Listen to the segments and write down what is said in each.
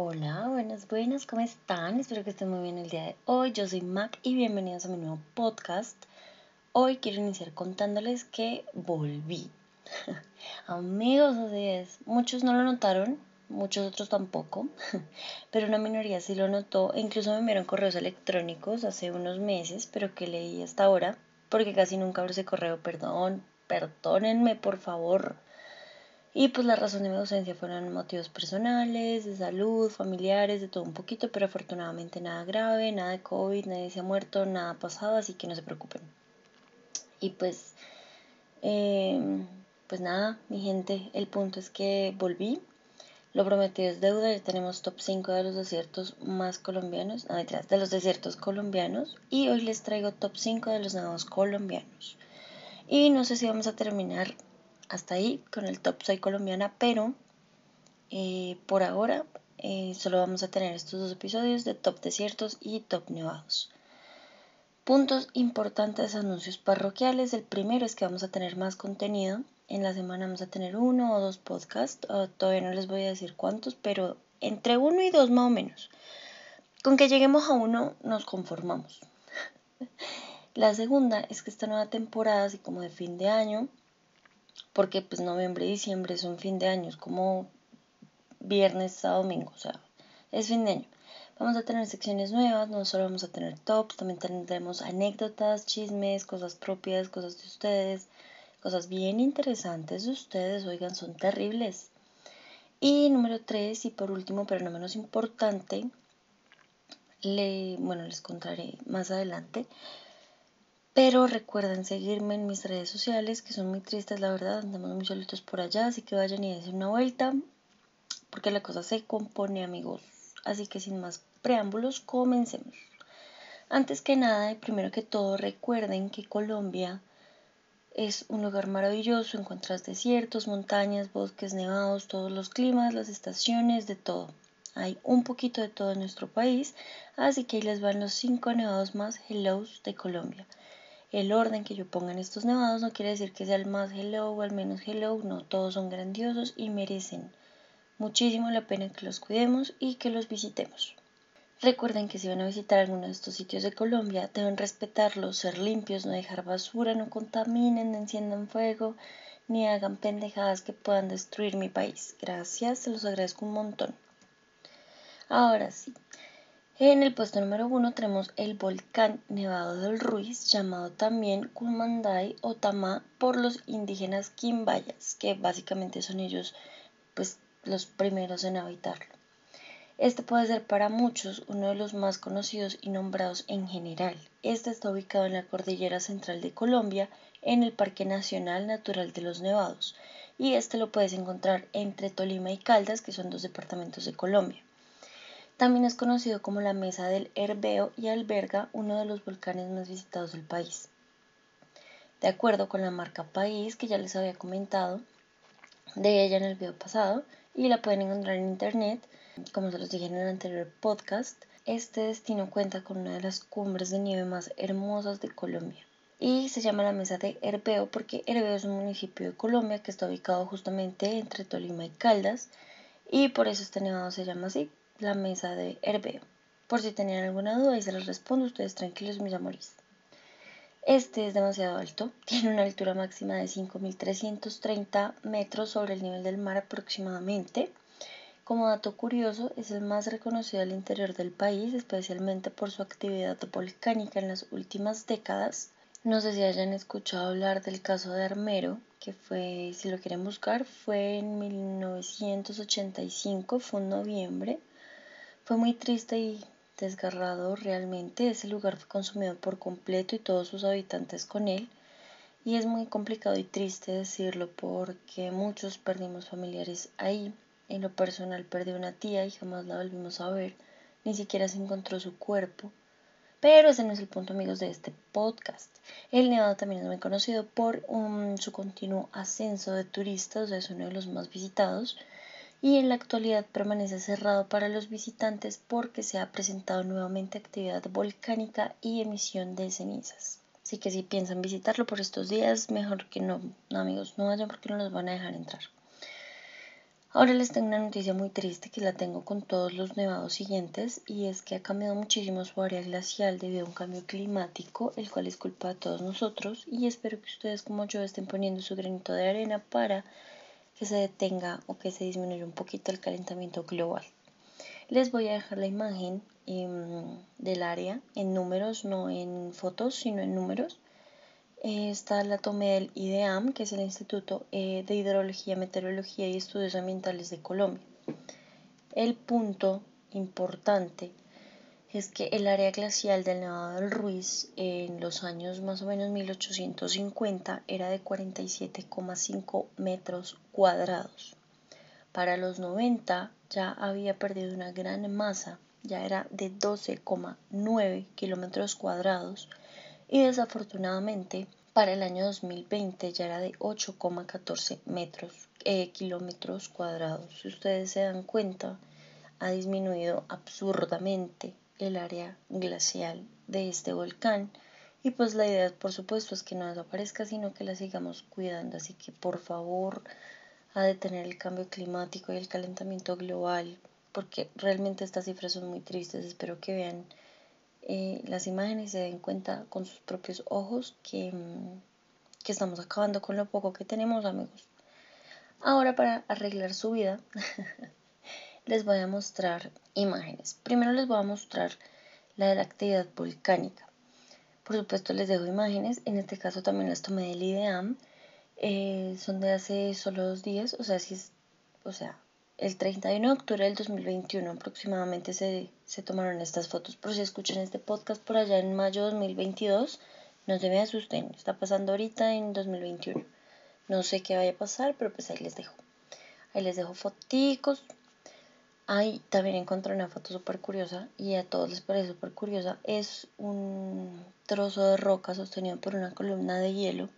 Hola, buenas, buenas, ¿cómo están? Espero que estén muy bien el día de hoy. Yo soy Mac y bienvenidos a mi nuevo podcast. Hoy quiero iniciar contándoles que volví. Amigos, así es. Muchos no lo notaron, muchos otros tampoco, pero una minoría sí lo notó incluso me enviaron correos electrónicos hace unos meses, pero que leí hasta ahora, porque casi nunca abro ese correo, perdón, perdónenme por favor. Y pues la razón de mi ausencia fueron motivos personales, de salud, familiares, de todo un poquito, pero afortunadamente nada grave, nada de COVID, nadie se ha muerto, nada ha pasado, así que no se preocupen. Y pues, em, pues nada, mi gente, el punto es que volví. Lo prometido es deuda, ya tenemos top 5 de los desiertos más colombianos, no detrás, de los desiertos colombianos. Y hoy les traigo top 5 de los nuevos colombianos. Y no sé si vamos a terminar hasta ahí con el top Soy colombiana, pero eh, por ahora eh, solo vamos a tener estos dos episodios de top desiertos y top nevados. Puntos importantes, anuncios parroquiales. El primero es que vamos a tener más contenido. En la semana vamos a tener uno o dos podcasts. todavía no les voy a decir cuántos, pero entre uno y dos más o menos. Con que lleguemos a uno nos conformamos. La segunda es que esta nueva temporada, así como de fin de año, porque pues noviembre y diciembre son fin de año, es como viernes a domingo, o sea, es fin de año. Vamos a tener secciones nuevas, no solo vamos a tener tops, también tendremos anécdotas, chismes, cosas propias, cosas de ustedes, cosas bien interesantes de ustedes, oigan, son terribles. Y número tres, y por último, pero no menos importante, le, bueno, les contaré más adelante, pero recuerden seguirme en mis redes sociales, que son muy tristes, la verdad, andamos muy solitos por allá, así que vayan y den una vuelta, porque la cosa se compone, amigos. Así que sin más preámbulos, comencemos. Antes que nada y primero que todo, recuerden que Colombia es un lugar maravilloso, encuentras desiertos, montañas, bosques, nevados, todos los climas, las estaciones, de todo. Hay un poquito de todo en nuestro país, así que ahí les van los cinco nevados más hellos de Colombia el orden que yo ponga en estos nevados no quiere decir que sea el más hello o el menos hello, no, todos son grandiosos y merecen muchísimo la pena que los cuidemos y que los visitemos. Recuerden que si van a visitar alguno de estos sitios de Colombia, deben respetarlos, ser limpios, no dejar basura, no contaminen, no enciendan fuego, ni hagan pendejadas que puedan destruir mi país. Gracias, se los agradezco un montón. Ahora sí, en el puesto número uno tenemos el volcán Nevado del Ruiz, llamado también Kumandai o Tamá por los indígenas quimbayas, que básicamente son ellos pues, los primeros en habitarlo. Este puede ser para muchos uno de los más conocidos y nombrados en general. Este está ubicado en la cordillera central de Colombia, en el Parque Nacional Natural de los Nevados, y este lo puedes encontrar entre Tolima y Caldas, que son dos departamentos de Colombia. También es conocido como la Mesa del Herbeo y alberga uno de los volcanes más visitados del país. De acuerdo con la marca País, que ya les había comentado de ella en el video pasado, y la pueden encontrar en internet, como se los dije en el anterior podcast, este destino cuenta con una de las cumbres de nieve más hermosas de Colombia. Y se llama la Mesa de Herbeo porque Herbeo es un municipio de Colombia que está ubicado justamente entre Tolima y Caldas, y por eso este nevado se llama así, la mesa de herbeo. Por si tenían alguna duda y se les respondo, ustedes tranquilos, mis amores. Este es demasiado alto, tiene una altura máxima de 5.330 metros sobre el nivel del mar aproximadamente. Como dato curioso, es el más reconocido al interior del país, especialmente por su actividad volcánica en las últimas décadas. No sé si hayan escuchado hablar del caso de Armero, que fue, si lo quieren buscar, fue en 1985, fue en noviembre. Fue muy triste y desgarrado realmente. Ese lugar fue consumido por completo y todos sus habitantes con él. Y es muy complicado y triste decirlo porque muchos perdimos familiares ahí. En lo personal perdí una tía y jamás la volvimos a ver. Ni siquiera se encontró su cuerpo. Pero ese no es el punto, amigos, de este podcast. El Nevado también es muy conocido por su continuo ascenso de turistas, es uno de los más visitados y en la actualidad permanece cerrado para los visitantes porque se ha presentado nuevamente actividad volcánica y emisión de cenizas. Así que si piensan visitarlo por estos días, mejor que no, no amigos, no vayan porque no los van a dejar entrar. Ahora les tengo una noticia muy triste que la tengo con todos los nevados siguientes y es que ha cambiado muchísimo su área glacial debido a un cambio climático, el cual es culpa de todos nosotros y espero que ustedes como yo estén poniendo su granito de arena para que se detenga o que se disminuya un poquito el calentamiento global. Les voy a dejar la imagen em, del área en números, no en fotos, sino en números Esta la tomé del IDEAM, que es el Instituto eh, de Hidrología, Meteorología y Estudios Ambientales de Colombia. El punto importante es que el área glacial del Nevado del Ruiz en los años más o menos 1850 era de 47,5 metros cuadrados. Para los 90 ya había perdido una gran masa, ya era de 12,9 kilómetros cuadrados y desafortunadamente para el año 2020 ya era de 8,14 metros eh, kilómetros cuadrados. Si ustedes se dan cuenta, ha disminuido absurdamente el área glacial de este volcán. Y pues la idea por supuesto es que no desaparezca sino que la sigamos cuidando. Así que por favor a detener el cambio climático y el calentamiento global porque realmente estas cifras son muy tristes. Espero que vean eh, las imágenes y se den cuenta con sus propios ojos que, mm, que estamos acabando con lo poco que tenemos, amigos. Ahora para arreglar su vida, les voy a mostrar imágenes. Primero les voy a mostrar la de la actividad volcánica. Por supuesto les dejo imágenes, en este caso también las tomé del IDEAM. Eh, son de hace solo dos días, o sea, si es, o sea, el 31 de octubre del 2021 aproximadamente se, se, tomaron estas fotos. Por si escuchan este podcast por allá en mayo de 2022, no se me asusten, está pasando ahorita en 2021. No sé qué vaya a pasar, pero pues ahí les dejo. Ahí les dejo foticos. Ahí también encontré una foto súper curiosa y a todos les parece súper curiosa. Es un trozo de roca sostenido por una columna de hielo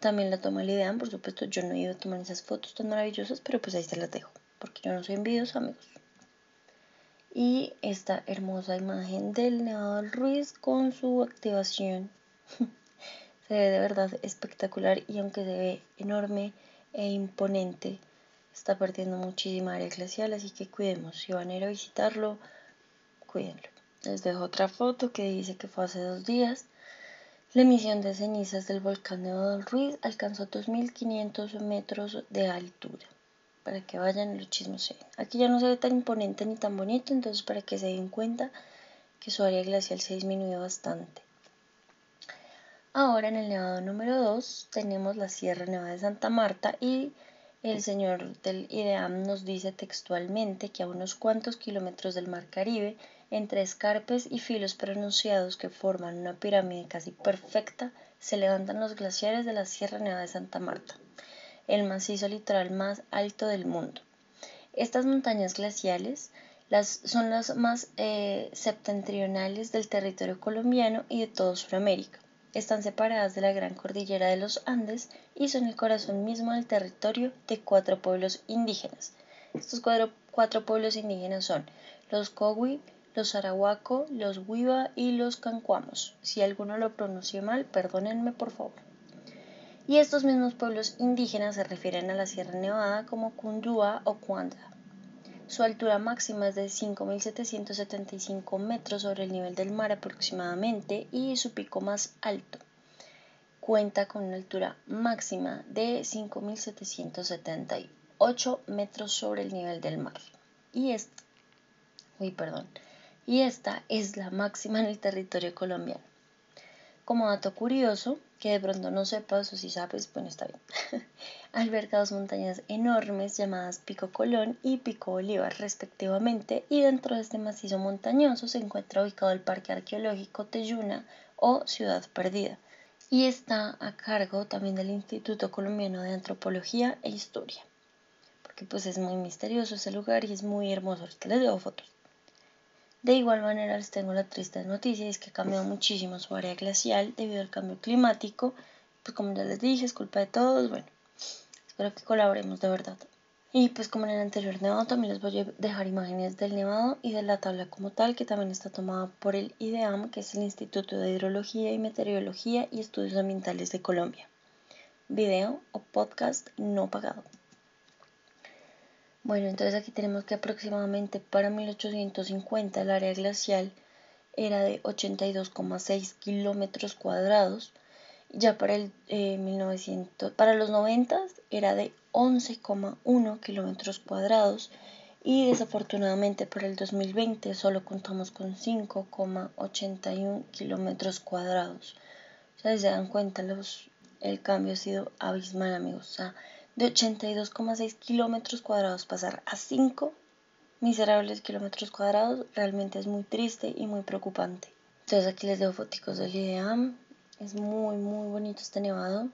también la toma el ideal, por supuesto, yo no iba a tomar esas fotos tan maravillosas, pero pues ahí se las dejo, porque yo no soy envidiosa, amigos. Y esta hermosa imagen del Nevado Ruiz con su activación. se ve de verdad espectacular y aunque se ve enorme e imponente, está perdiendo muchísima área glacial, así que cuidemos. Si van a ir a visitarlo, cuídenlo. Les dejo otra foto que dice que fue hace dos días la emisión de cenizas del volcán de del Ruiz alcanzó 2.500 metros de altura. Para que vayan los chismos. Aquí ya no se ve tan imponente ni tan bonito, entonces para que se den cuenta que su área glacial se disminuyó bastante. Ahora en el nevado número 2 tenemos la Sierra Nevada de Santa Marta y el señor del IDEAM nos dice textualmente que a unos cuantos kilómetros del Mar Caribe entre escarpes y filos pronunciados que forman una pirámide casi perfecta, se levantan los glaciares de la Sierra Nevada de Santa Marta, el macizo litoral más alto del mundo. Estas montañas glaciales son las más eh, septentrionales del territorio colombiano y de todo Sudamérica. Están separadas de la gran cordillera de los Andes y son el corazón mismo del territorio de cuatro pueblos indígenas. Estos cuatro, pueblos indígenas son los Cogui, los Arahuaco, los Huiva y los Cancuamos. Si alguno lo pronuncie mal, perdónenme por favor. Y estos mismos pueblos indígenas se refieren a la Sierra Nevada como Cundúa o Cuanda. Su altura máxima es de 5.775 metros sobre el nivel del mar aproximadamente y su pico más alto cuenta con una altura máxima de 5.778 metros sobre el nivel del mar. Y es, uy, perdón, y esta es la máxima en el territorio colombiano. Como dato curioso, que de pronto no sepas o si sabes, bueno, está bien. Alberga dos montañas enormes llamadas Pico Colón y Pico Bolívar respectivamente y dentro de este macizo montañoso se encuentra ubicado el Parque Arqueológico Teyuna o Ciudad Perdida y está a cargo también del Instituto Colombiano de Antropología e Historia porque pues es muy misterioso ese lugar y es muy hermoso. Ahorita les doy fotos. De igual manera les tengo la triste noticia, es que ha cambiado muchísimo su área glacial debido al cambio climático. Pues como ya les dije, es culpa de todos. Bueno, espero que colaboremos de verdad. Y pues como en el anterior nevado también les voy a dejar imágenes del nevado y de la tabla como tal que también está tomada por el IDEAM, que es el Instituto de Hidrología y Meteorología y Estudios Ambientales de Colombia. Video o podcast no pagado. Bueno, entonces aquí tenemos que aproximadamente para 1850 el área glacial era de 82,6 kilómetros cuadrados. Ya para, el, 1900, eh, para los 90 era de 11,1 kilómetros cuadrados y desafortunadamente para el 2020 solo contamos con 5,81 kilómetros cuadrados. O se dan cuenta, los, el cambio ha sido abismal, amigos. O sea, de 82,6 kilómetros cuadrados pasar a 5 miserables kilómetros cuadrados realmente es muy triste y muy preocupante. Entonces aquí les dejo fotos del IDEAM. Es muy, muy bonito este nevado.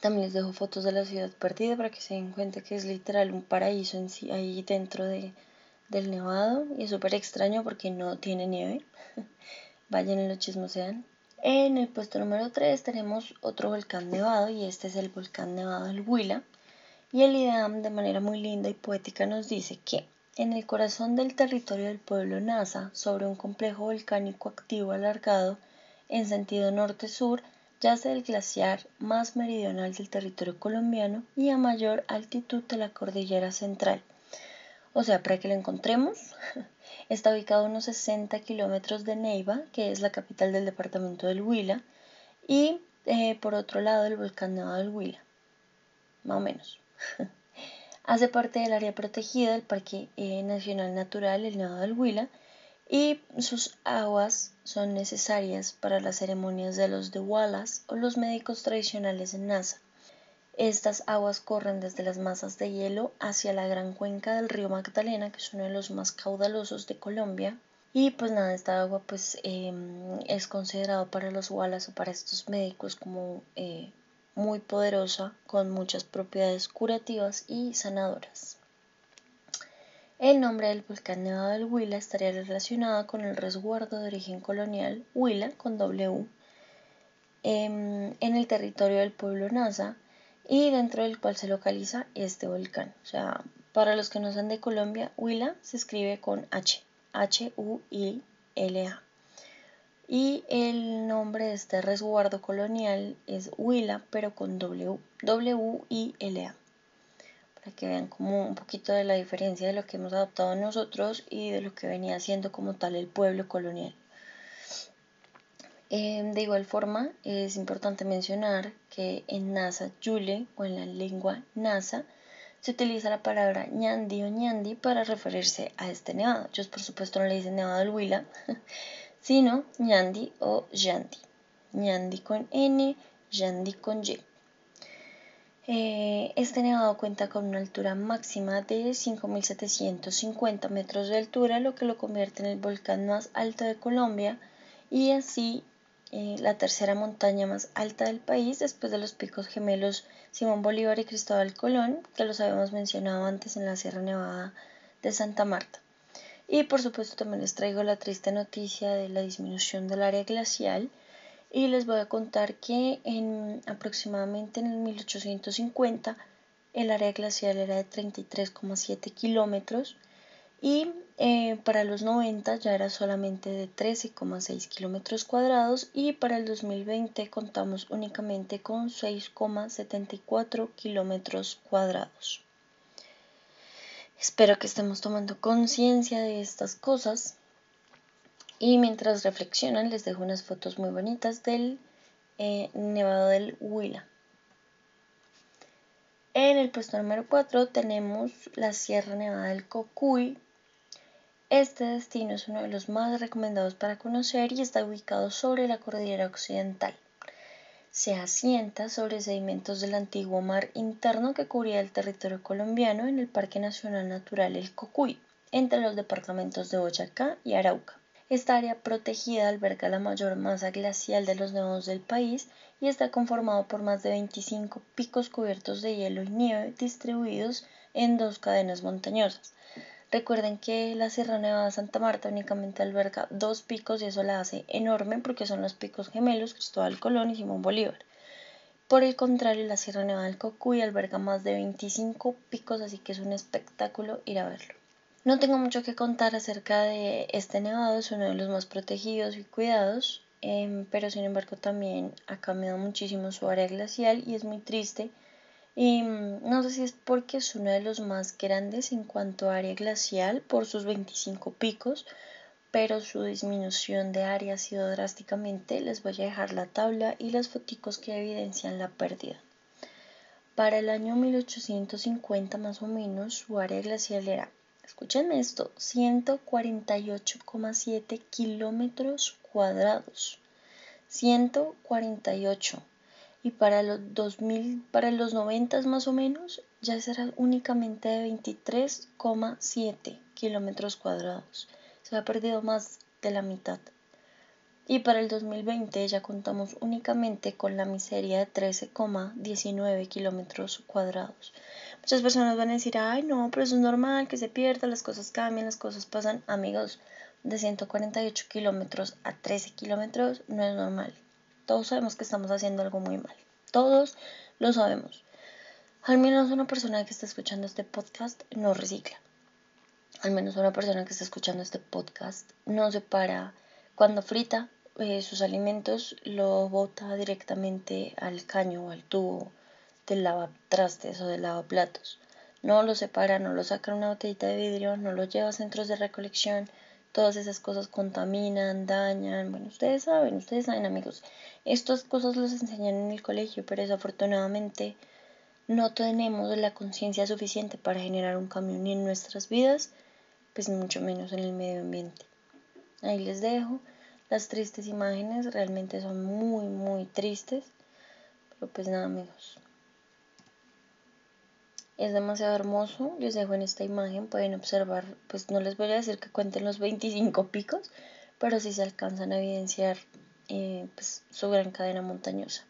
También les dejo fotos de la ciudad perdida para que se den cuenta que es literal un paraíso en sí, ahí dentro de, del nevado. Y es súper extraño porque no tiene nieve. Vayan y lo chismosean. En el puesto número 3 tenemos otro volcán nevado y este es el volcán nevado del Huila. Y el IDEAM de manera muy linda y poética nos dice que en el corazón del territorio del pueblo Nasa, sobre un complejo volcánico activo alargado en sentido norte-sur, yace el glaciar más meridional del territorio colombiano y a mayor altitud de la cordillera central. O sea, para que lo encontremos, está ubicado a unos 60 kilómetros de Neiva, que es la capital del departamento del Huila, y eh, por otro lado el volcán Nevado del Huila, más o menos. Hace parte del área protegida del Parque eh, Nacional Natural El Nevado del Huila y sus aguas son necesarias para las ceremonias de los de Wallace o los médicos tradicionales en NASA. Estas aguas corren desde las masas de hielo hacia la gran cuenca del río Magdalena, que es uno de los más caudalosos de Colombia. Y pues nada, esta agua pues em, es considerado para los Wallace o para estos médicos como eh, muy poderosa con muchas propiedades curativas y sanadoras. El nombre del volcán Nevado del Huila estaría relacionado con el resguardo de origen colonial Huila con W em, en el territorio del pueblo Nasa y dentro del cual se localiza este volcán. O sea, para los que no son de Colombia, Huila se escribe con H, H-U-I-L-A. Y el nombre de este resguardo colonial es Huila, pero con W, W-I-L-A que vean como un poquito de la diferencia de lo que hemos adoptado nosotros y de lo que venía siendo como tal el pueblo colonial. Em, de igual forma, es importante mencionar que en NASA Yule o en la lengua NASA se utiliza la palabra ñandi o ñandi para referirse a este nevado. Ellos, por supuesto, no le dicen nevado del Huila, sino ñandi o yandi. ñandi con N, yandi con Y. Eh, este nevado cuenta con una altura máxima de 5.750 metros de altura, lo que lo convierte en el volcán más alto de Colombia y así eh, la tercera montaña más alta del país después de los picos gemelos Simón Bolívar y Cristóbal Colón, que los habíamos mencionado antes en la Sierra Nevada de Santa Marta. Y por supuesto también les traigo la triste noticia de la disminución del área glacial y les voy a contar que en aproximadamente en el 1850 el área glacial era de 33,7 kilómetros y eh, para los 90 ya era solamente de 13,6 kilómetros cuadrados y para el 2020 contamos únicamente con 6,74 kilómetros cuadrados. Espero que estemos tomando conciencia de estas cosas y mientras reflexionan les dejo unas fotos muy bonitas del eh, Nevado del Huila. En el puesto número 4 tenemos la Sierra Nevada del Cocuy. Este destino es uno de los más recomendados para conocer y está ubicado sobre la cordillera occidental. Se asienta sobre sedimentos del antiguo mar interno que cubría el territorio colombiano en el Parque Nacional Natural El Cocuy, entre los departamentos de Boyacá y Arauca. Esta área protegida alberga la mayor masa glacial de los nevados del país y está conformado por más de 25 picos cubiertos de hielo y nieve distribuidos en dos cadenas montañosas. Recuerden que la Sierra Nevada de Santa Marta únicamente alberga dos picos y eso la hace enorme porque son los picos gemelos Cristóbal Colón y Simón Bolívar. Por el contrario, la Sierra Nevada del Cocuy alberga más de 25 picos, así que es un espectáculo ir a verlo. No tengo mucho que contar acerca de este nevado, es uno de los más protegidos y cuidados, em, pero sin embargo también ha cambiado muchísimo su área glacial y es muy triste Y mm, no sé si es porque es uno de los más grandes en cuanto a área glacial por sus 25 picos, pero su disminución de área ha sido drásticamente. Les voy a dejar la tabla y las fotos que evidencian la pérdida. Para el año 1850 más o menos su área glacial era, escúchenme esto, 148,7 kilómetros cuadrados. 148 y para los 2000, para los 90 más o menos, ya será únicamente de 23,7 kilómetros cuadrados. Se ha perdido más de la mitad. Y para el 2020 ya contamos únicamente con la miseria de 13,19 kilómetros cuadrados. Muchas personas van a decir, ay no, pero eso es normal, que se pierda, las cosas cambian, las cosas pasan. Amigos, de 148 kilómetros a 13 kilómetros no es normal. Todos sabemos que estamos haciendo algo muy mal. Todos lo sabemos. Al menos una persona que está escuchando este podcast no recicla. Al menos una persona que está escuchando este podcast no separa cuando frita eh, sus alimentos, lo bota directamente al caño o al tubo del lavatrastes o del lavaplatos. No lo separa, no lo saca en una botellita de vidrio, no lo lleva a centros de recolección, todas esas cosas contaminan, dañan, bueno, ustedes saben, ustedes saben amigos, estas cosas las enseñan en el colegio, pero desafortunadamente no tenemos la conciencia suficiente para generar un cambio ni en nuestras vidas, pues mucho menos en el medio ambiente. Ahí les dejo las tristes imágenes, realmente son muy, muy tristes, pero pues nada amigos, es demasiado hermoso. Les dejo en esta imagen, pueden observar, pues no les voy a decir que cuenten los 25 picos, pero sí se alcanzan a evidenciar eh, pues, su gran cadena montañosa.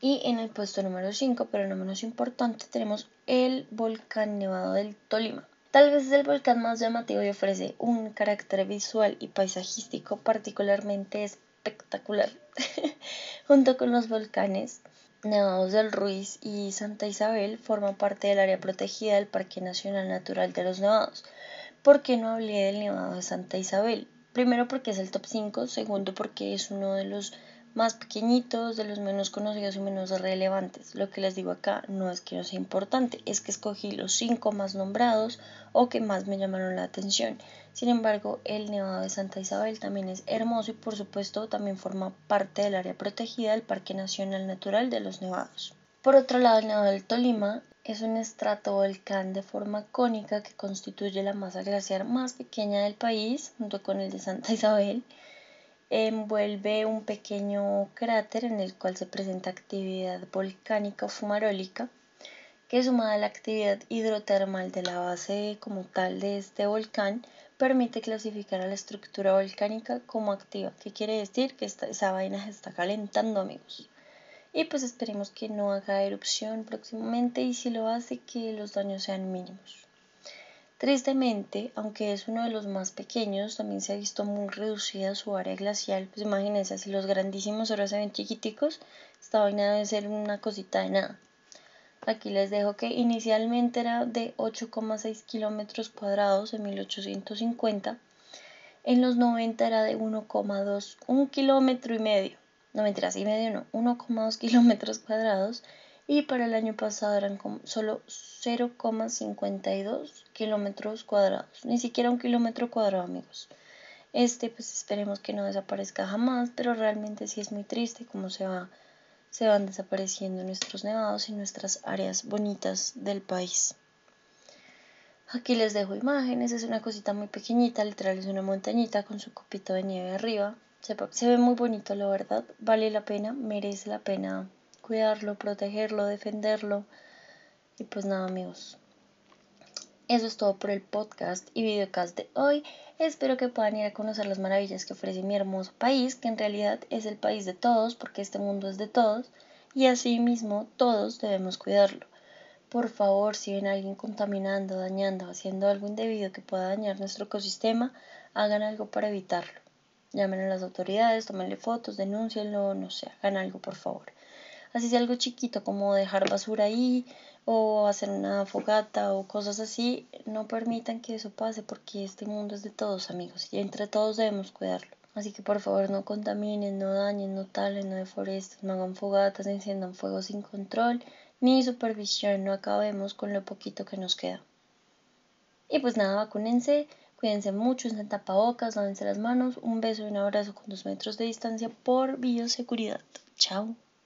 Y en el puesto número 5, pero no menos importante, tenemos el volcán nevado del Tolima. Tal vez es el volcán más llamativo y ofrece un carácter visual y paisajístico particularmente espectacular. Junto con los volcanes Nevados del Ruiz y Santa Isabel forman parte del área protegida del Parque Nacional Natural de los Nevados. ¿Por qué no hablé del Nevado de Santa Isabel? Primero porque es el top 5, segundo porque es uno de los más pequeñitos, de los menos conocidos y menos relevantes. Lo que les digo acá no es que no sea importante, es que escogí los cinco más nombrados o que más me llamaron la atención. Sin embargo, el Nevado de Santa Isabel también es hermoso y por supuesto también forma parte del área protegida del Parque Nacional Natural de los Nevados. Por otro lado, el Nevado del Tolima es un estratovolcán de forma cónica que constituye la masa glaciar más pequeña del país, junto con el de Santa Isabel. Envuelve un pequeño cráter en el cual se presenta actividad volcánica o fumarólica, que sumada a la actividad hidrotermal de la base como tal de este volcán, permite clasificar a la estructura volcánica como activa. ¿Qué quiere decir? Que esa vaina se está calentando, amigos. Y pues esperemos que no haga erupción próximamente y si lo hace, que los daños sean mínimos. Tristemente, aunque es uno de los más pequeños, también se ha visto muy reducida su área glacial. Pues imagínense, si los grandísimos ahora se ven chiquiticos, esta vaina debe ser una cosita de nada. Aquí les dejo que inicialmente era de 8,6 kilómetros cuadrados en 1850. En los 90 era de 1,2, un kilómetro y medio. No mentiras, y medio no, 1,2 kilómetros cuadrados. Y para el año pasado eran solo 0,52 kilómetros cuadrados. Ni siquiera un kilómetro cuadrado, amigos. Este, pues esperemos que no desaparezca jamás, pero realmente sí es muy triste cómo se va se van desapareciendo nuestros nevados y nuestras áreas bonitas del país. Aquí les dejo imágenes, es una cosita muy pequeñita, literal es una montañita con su copito de nieve arriba. Se, se, ve muy bonito, la verdad, vale la pena, merece la pena cuidarlo, protegerlo, defenderlo. Y pues nada amigos, eso es todo por el podcast y videocast de hoy. Espero que puedan ir a conocer las maravillas que ofrece mi hermoso país, que en realidad es el país de todos, porque este mundo es de todos, y asimismo todos debemos cuidarlo. Por favor, si ven a alguien contaminando, dañando, haciendo algo indebido que pueda dañar nuestro ecosistema, hagan algo para evitarlo. Llamen a las autoridades, tómenle fotos, denúncienlo, no sé, hagan algo por favor. Así sea algo chiquito como dejar basura ahí, o hacer una fogata o cosas así, no permitan que eso pase porque este mundo es de todos amigos y entre todos debemos cuidarlo. Así que por favor no contaminen, no dañen, no talen, no deforesten, no hagan fogatas, enciendan fuego sin control, ni supervisión, no acabemos con lo poquito que nos queda. Y pues nada, vacúnense, cuídense mucho, usen tapabocas, lávense las manos, un beso y un abrazo con dos metros de distancia por bioseguridad. Chao.